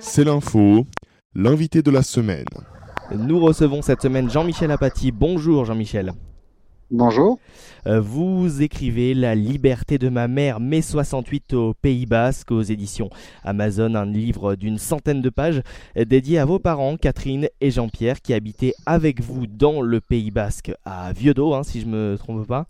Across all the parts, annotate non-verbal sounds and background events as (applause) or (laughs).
C'est l'info, l'invité de la semaine. Nous recevons cette semaine Jean-Michel Apathy. Bonjour Jean-Michel. Bonjour. Euh, vous écrivez La liberté de ma mère, mai 68 au Pays Basque, aux éditions Amazon, un livre d'une centaine de pages dédié à vos parents, Catherine et Jean-Pierre, qui habitaient avec vous dans le Pays Basque, à Vieudo, hein, si je me trompe pas.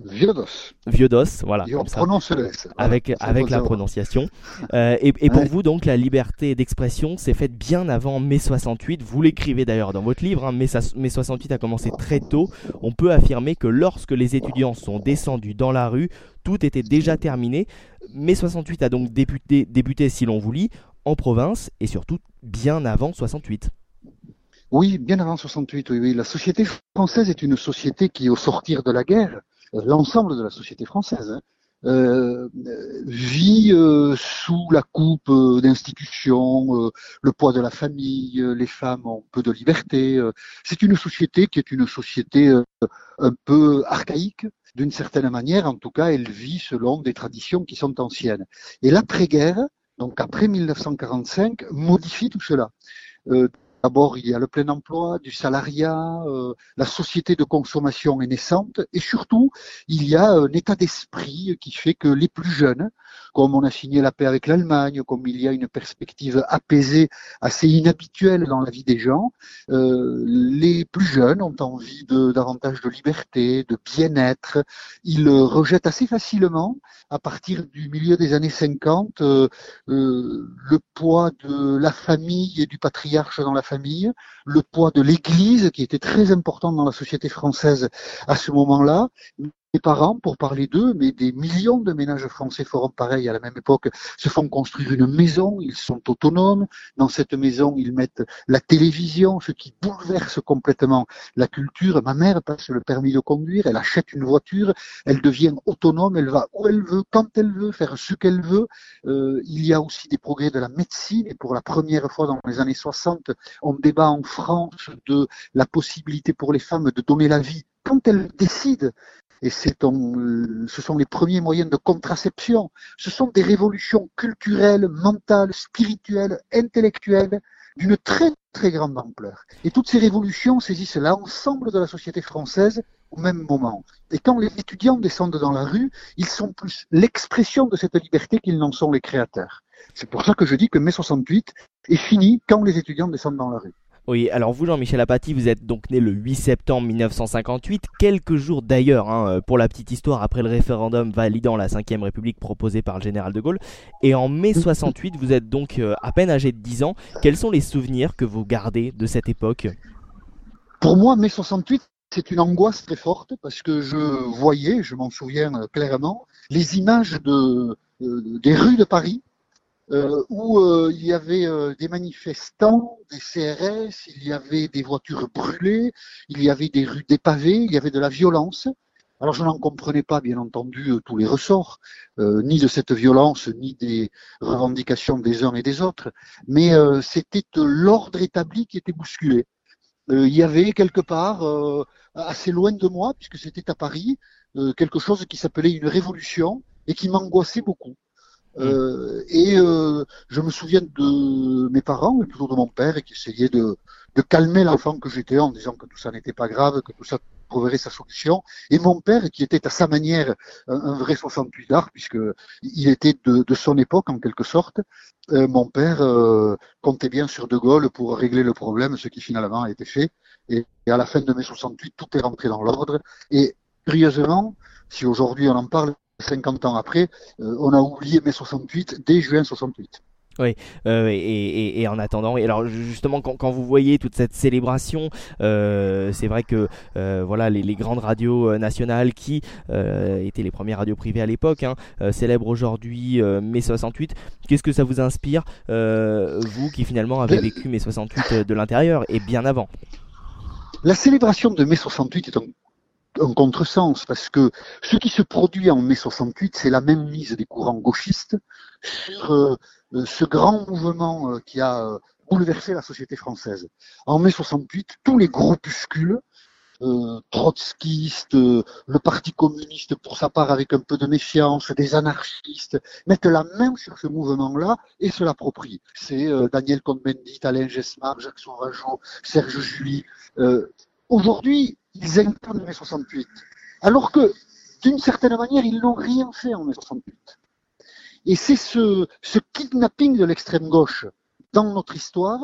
Vieudos. Vieudos, voilà. on prononce le S. Avec, avec la prononciation. Euh, et, pour vous, donc, la liberté d'expression s'est faite bien avant mai 68. Vous l'écrivez d'ailleurs dans votre livre. Hein, mai, 68 a commencé très tôt. On peut affirmer que lorsque les étudiants sont descendus dans la rue, tout était déjà terminé. Mai 68 a donc débuté, débuté si l'on vous lit, en province et surtout bien avant 68. Oui, bien avant 68, oui, oui. La société française est une société qui, au sortir de la guerre, l'ensemble de la société française, hein, euh, vit euh, sous la coupe euh, d'institutions, le poids de la famille, les femmes ont peu de liberté. c'est une société qui est une société un peu archaïque, d'une certaine manière. En tout cas, elle vit selon des traditions qui sont anciennes. Et l'après-guerre, donc après 1945, modifie tout cela. D'abord, il y a le plein emploi, du salariat, euh, la société de consommation est naissante, et surtout, il y a un état d'esprit qui fait que les plus jeunes, comme on a signé la paix avec l'Allemagne, comme il y a une perspective apaisée assez inhabituelle dans la vie des gens, euh, les plus jeunes ont envie de davantage de liberté, de bien-être. Ils rejettent assez facilement, à partir du milieu des années 50, euh, le poids de la famille et du patriarche dans la famille, le poids de l'Église qui était très important dans la société française à ce moment-là, les parents, pour parler d'eux, mais des millions de ménages français feront pareil à la même époque, se font construire une maison, ils sont autonomes. Dans cette maison, ils mettent la télévision, ce qui bouleverse complètement la culture. Ma mère passe le permis de conduire, elle achète une voiture, elle devient autonome, elle va où elle veut, quand elle veut, faire ce qu'elle veut. Euh, il y a aussi des progrès de la médecine, et pour la première fois dans les années 60, on débat en France de la possibilité pour les femmes de donner la vie quand elles décident et ce sont les premiers moyens de contraception. Ce sont des révolutions culturelles, mentales, spirituelles, intellectuelles d'une très très grande ampleur. Et toutes ces révolutions saisissent l'ensemble de la société française au même moment. Et quand les étudiants descendent dans la rue, ils sont plus l'expression de cette liberté qu'ils n'en sont les créateurs. C'est pour ça que je dis que mai 68 est fini quand les étudiants descendent dans la rue. Oui, alors vous Jean-Michel Apathy, vous êtes donc né le 8 septembre 1958, quelques jours d'ailleurs, hein, euh, pour la petite histoire, après le référendum validant la 5ème République proposée par le général de Gaulle. Et en mai 68, vous êtes donc euh, à peine âgé de 10 ans. Quels sont les souvenirs que vous gardez de cette époque? Pour moi, mai 68, c'est une angoisse très forte parce que je voyais, je m'en souviens euh, clairement, les images de, des rues de Paris euh, où euh, il y avait euh, des manifestants, des CRS, il y avait des voitures brûlées, il y avait des rues dépavées, il y avait de la violence. Alors je n'en comprenais pas, bien entendu, tous les ressorts, ni de cette violence, ni des revendications des uns et des autres, mais c'était l'ordre établi qui était bousculé. il y avait quelque part, assez loin de moi, puisque c'était à Paris, quelque chose qui s'appelait une révolution et qui m'angoissait beaucoup. Euh, et euh, je me souviens de mes parents, et plutôt de mon père, qui essayait de, calmer l'enfant que j'étais en disant que tout ça n'était pas grave, que tout ça trouverait sa solution. Et mon père, qui était à sa manière un, vrai 68 d'art, puisque il était de, son époque en quelque sorte, euh, mon père comptait bien sur De Gaulle pour régler le problème, ce qui finalement a été fait. Et, et à la fin de mai 68, tout est rentré dans l'ordre. Et curieusement, si aujourd'hui on en parle, 50 ans après, euh, on a oublié mai 68 dès juin 68. Oui, euh, et, en attendant, et alors justement quand, vous voyez toute cette célébration, euh, c'est vrai que voilà les, grandes radios nationales qui étaient les premières radios privées à l'époque hein, célèbrent aujourd'hui mai 68. Qu'est-ce que ça vous inspire, vous qui finalement avez vécu mai 68 de l'intérieur et bien avant? La célébration de mai 68 est un un contresens, parce que ce qui se produit en mai 68, c'est la même mise des courants gauchistes sur euh, euh, ce grand mouvement euh, qui a bouleversé la société française. En mai 68, tous les groupuscules euh, trotskistes, le Parti communiste pour sa part avec un peu de méfiance, des anarchistes, mettent la main sur ce mouvement-là et se l'approprient. C'est Daniel Cohn-Bendit, Alain Gesmar, Jacques Sauvageau, Serge Julie. Aujourd'hui, ils incarnent mai 68. Alors que, d'une certaine manière, ils n'ont rien fait en mai 68. Et c'est ce, kidnapping de l'extrême gauche dans notre histoire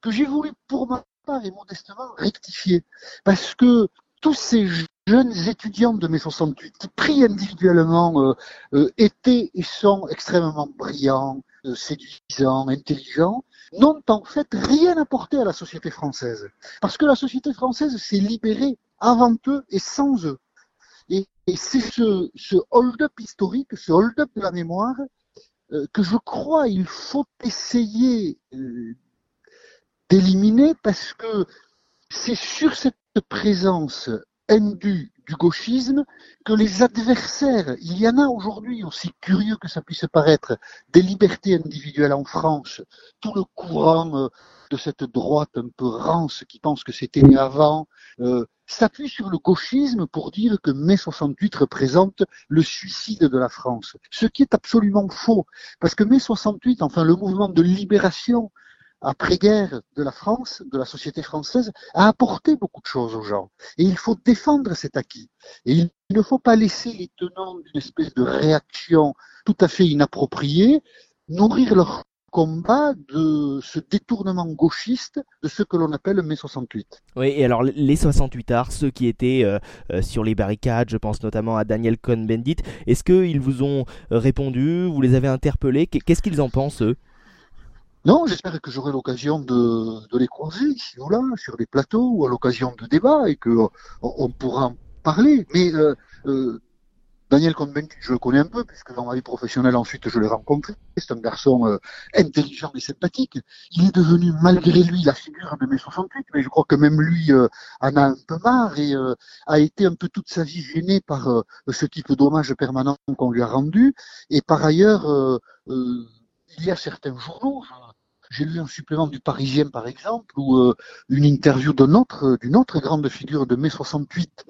que j'ai voulu pour ma part et modestement rectifier. Parce que tous ces jeunes étudiants de mai 68 qui pris individuellement euh, euh, étaient et sont extrêmement brillants, euh, séduisants, intelligents, n'ont en fait rien apporté à la société française. Parce que la société française s'est libérée avant eux et sans eux. Et, c'est ce, hold-up historique, ce hold-up de la mémoire, que je crois il faut essayer d'éliminer parce que c'est sur cette présence indue du gauchisme que les adversaires, il y en a aujourd'hui, aussi curieux que ça puisse paraître, des libertés individuelles en France, tout le courant euh, de cette droite un peu rance qui pense que c'était né avant, euh, s'appuie sur le gauchisme pour dire que mai 68 représente le suicide de la France. Ce qui est absolument faux, parce que mai 68, enfin le mouvement de libération après-guerre de la France, de la société française, a apporté beaucoup de choses aux gens. Et il faut défendre cet acquis. Et il ne faut pas laisser les tenants d'une espèce de réaction tout à fait inappropriée nourrir leur combat de ce détournement gauchiste de ce que l'on appelle mai 68. Oui, et alors les 68 arts, ceux qui étaient euh, euh, sur les barricades, je pense notamment à Daniel Cohn-Bendit, est-ce qu'ils vous ont répondu, vous les avez interpellés, qu'est-ce qu'ils en pensent eux? Non, j'espère que j'aurai l'occasion de, de, les croiser ici ou là, sur des plateaux ou à l'occasion de débats et que euh, on, pourra en parler. Mais euh, euh, Daniel Cohn-Bendit, je le connais un peu, puisque dans ma vie professionnelle, ensuite, je l'ai rencontré. C'est un garçon euh, intelligent et sympathique. Il est devenu, malgré lui, la figure de mai 68, mais je crois que même lui euh, en a un peu marre et euh, a été un peu toute sa vie gêné par ce type d'hommage permanent qu'on lui a rendu. Et par ailleurs, il y a certains journaux, j'ai lu un supplément du Parisien, par exemple, ou euh, une interview d'une autre, autre grande figure de mai 68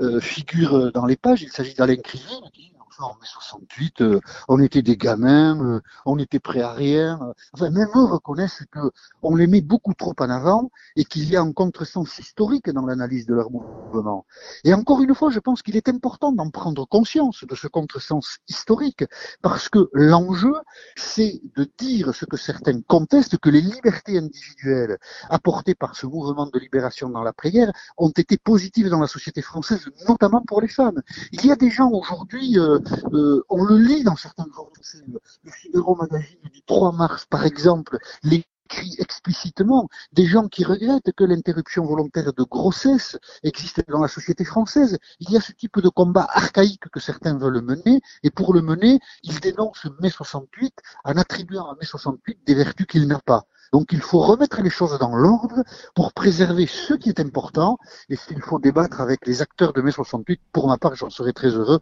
euh, figure dans les pages. Il s'agit d'Alain Crivine, qui en mai 68, euh, on était des gamins, euh, on était prêts à rien. Enfin, même eux reconnaissent que on les met beaucoup trop en avant et qu'il y a un contresens historique dans l'analyse de leur mouvement. Et encore une fois, je pense qu'il est important d'en prendre conscience de ce contresens historique parce que l'enjeu, c'est de dire ce que certains contestent, que les libertés individuelles apportées par ce mouvement de libération dans l'après-guerre ont été positives dans la société française, notamment pour les femmes. Il y a des gens aujourd'hui, euh, euh, on le lit dans certains journaux. Le Figaro Magazine du 3 mars, par exemple, l'écrit explicitement des gens qui regrettent que l'interruption volontaire de grossesse existe dans la société française. Il y a ce type de combat archaïque que certains veulent mener, et pour le mener, ils dénoncent mai 68 en attribuant à mai 68 des vertus qu'il n'a pas. Donc il faut remettre les choses dans l'ordre pour préserver ce qui est important et s'il faut débattre avec les acteurs de mai 68, pour ma part j'en serais très heureux.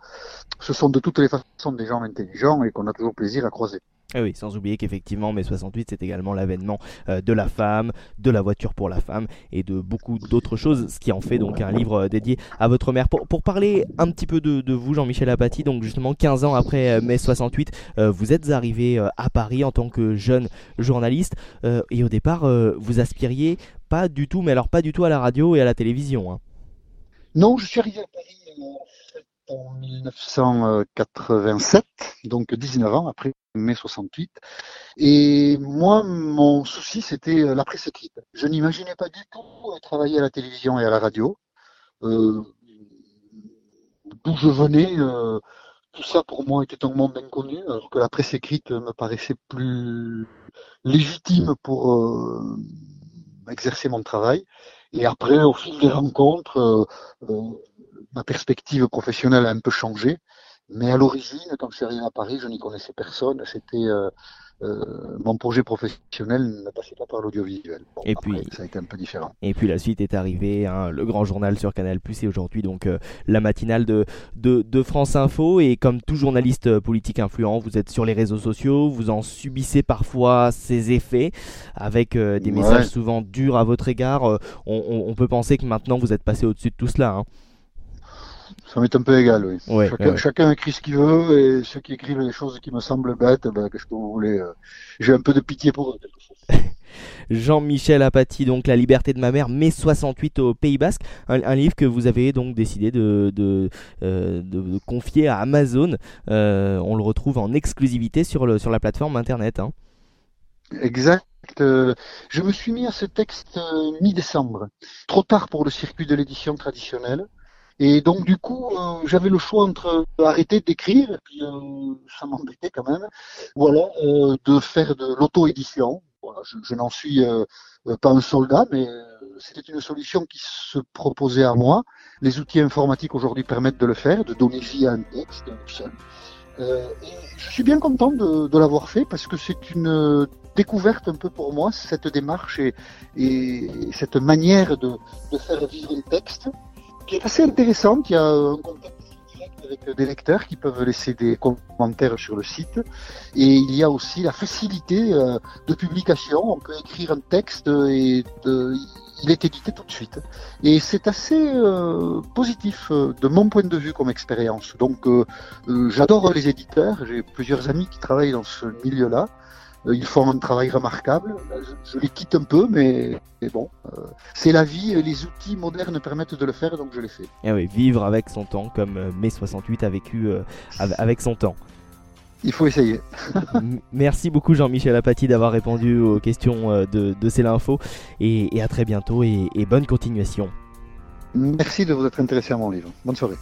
Ce sont de toutes les façons des gens intelligents et qu'on a toujours plaisir à croiser. Eh oui, sans oublier qu'effectivement, mai 68, c'est également l'avènement euh, de la femme, de la voiture pour la femme et de beaucoup d'autres choses, ce qui en fait donc un livre euh, dédié à votre mère. Pour, parler un petit peu de, de vous, Jean-Michel Apathy, donc justement 15 ans après euh, mai 68, vous êtes arrivé à Paris en tant que jeune journaliste et au départ, vous aspiriez pas du tout, mais alors pas du tout à la radio et à la télévision. Hein. Non, je suis arrivé à Paris en 1987, donc 19 ans après mai 68. Et moi, mon souci, c'était euh, la presse écrite. Je n'imaginais pas du tout euh, travailler à la télévision et à la radio. Euh, D'où je venais, euh, tout ça pour moi était un monde inconnu, alors que la presse écrite me paraissait plus légitime pour euh, exercer mon travail. Et après, au fil des rencontres, ma perspective professionnelle a un peu changé. Mais à l'origine, quand je suis arrivé à Paris, je n'y connaissais personne. C'était euh, euh, mon projet professionnel ne passait pas par l'audiovisuel. Bon, et après, puis ça a été un peu différent. Et puis la suite est arrivée, hein, le grand journal sur Canal Plus et aujourd'hui donc euh, la matinale de, de, de, France Info. Et comme tout journaliste euh, politique influent, vous êtes sur les réseaux sociaux, vous en subissez parfois ces effets avec euh, des Ouais. messages souvent durs à votre égard. On, on- on peut penser que maintenant vous êtes passé au-dessus de tout cela. hein. Ça m'est un peu égal, oui. Ouais, chacun, ouais, ouais. chacun écrit ce qu'il veut et ceux qui écrivent les choses qui me semblent bêtes, ben, qu'est-ce que vous voulez euh, J'ai un peu de pitié pour eux. (laughs) Jean-Michel Apathy, donc La liberté de ma mère, mai 68 au Pays Basque, un, un livre que vous avez donc décidé de, de, euh, de- de confier à Amazon. Euh, on le retrouve en exclusivité sur, le, sur la plateforme internet. hein. Exact. Euh, Je me suis mis à ce texte euh, mi-décembre, trop tard pour le circuit de l'édition traditionnelle. Et donc du coup, euh, j'avais le choix entre arrêter d'écrire, et puis euh, ça m'embêtait quand même, voilà, euh, de faire de l'auto-édition. Voilà, je, je n'en suis euh, euh, pas un soldat, mais euh, c'était une solution qui se proposait à moi. Les outils informatiques aujourd'hui permettent de le faire, de donner vie à un texte seul. Euh, et je suis bien content de, de l'avoir fait parce que c'est une euh, découverte un peu pour moi, cette démarche et, et cette manière de, de faire vivre le texte, qui est assez intéressante. Il y a un contact direct avec des lecteurs qui peuvent laisser des commentaires sur le site. Et il y a aussi la facilité euh, de publication. On peut écrire un texte et il est édité tout de suite. Et c'est assez euh, positif euh, de mon point de vue comme expérience. Donc j'adore les éditeurs. J'ai plusieurs amis qui travaillent dans ce milieu-là. Euh, Ils font un travail remarquable. Là, Je, je les quitte un peu, mais, mais bon, euh, c'est la vie. Les outils modernes permettent de le faire, donc je l'ai fait. Et oui, vivre avec son temps, comme euh, mai 68 a vécu euh, av- avec son temps. Il faut essayer. Merci beaucoup Jean-Michel Apathy d'avoir répondu aux questions euh, de, de C'est l'info et, et à très bientôt et- et bonne continuation. Merci de vous être intéressé à mon livre. Bonne soirée.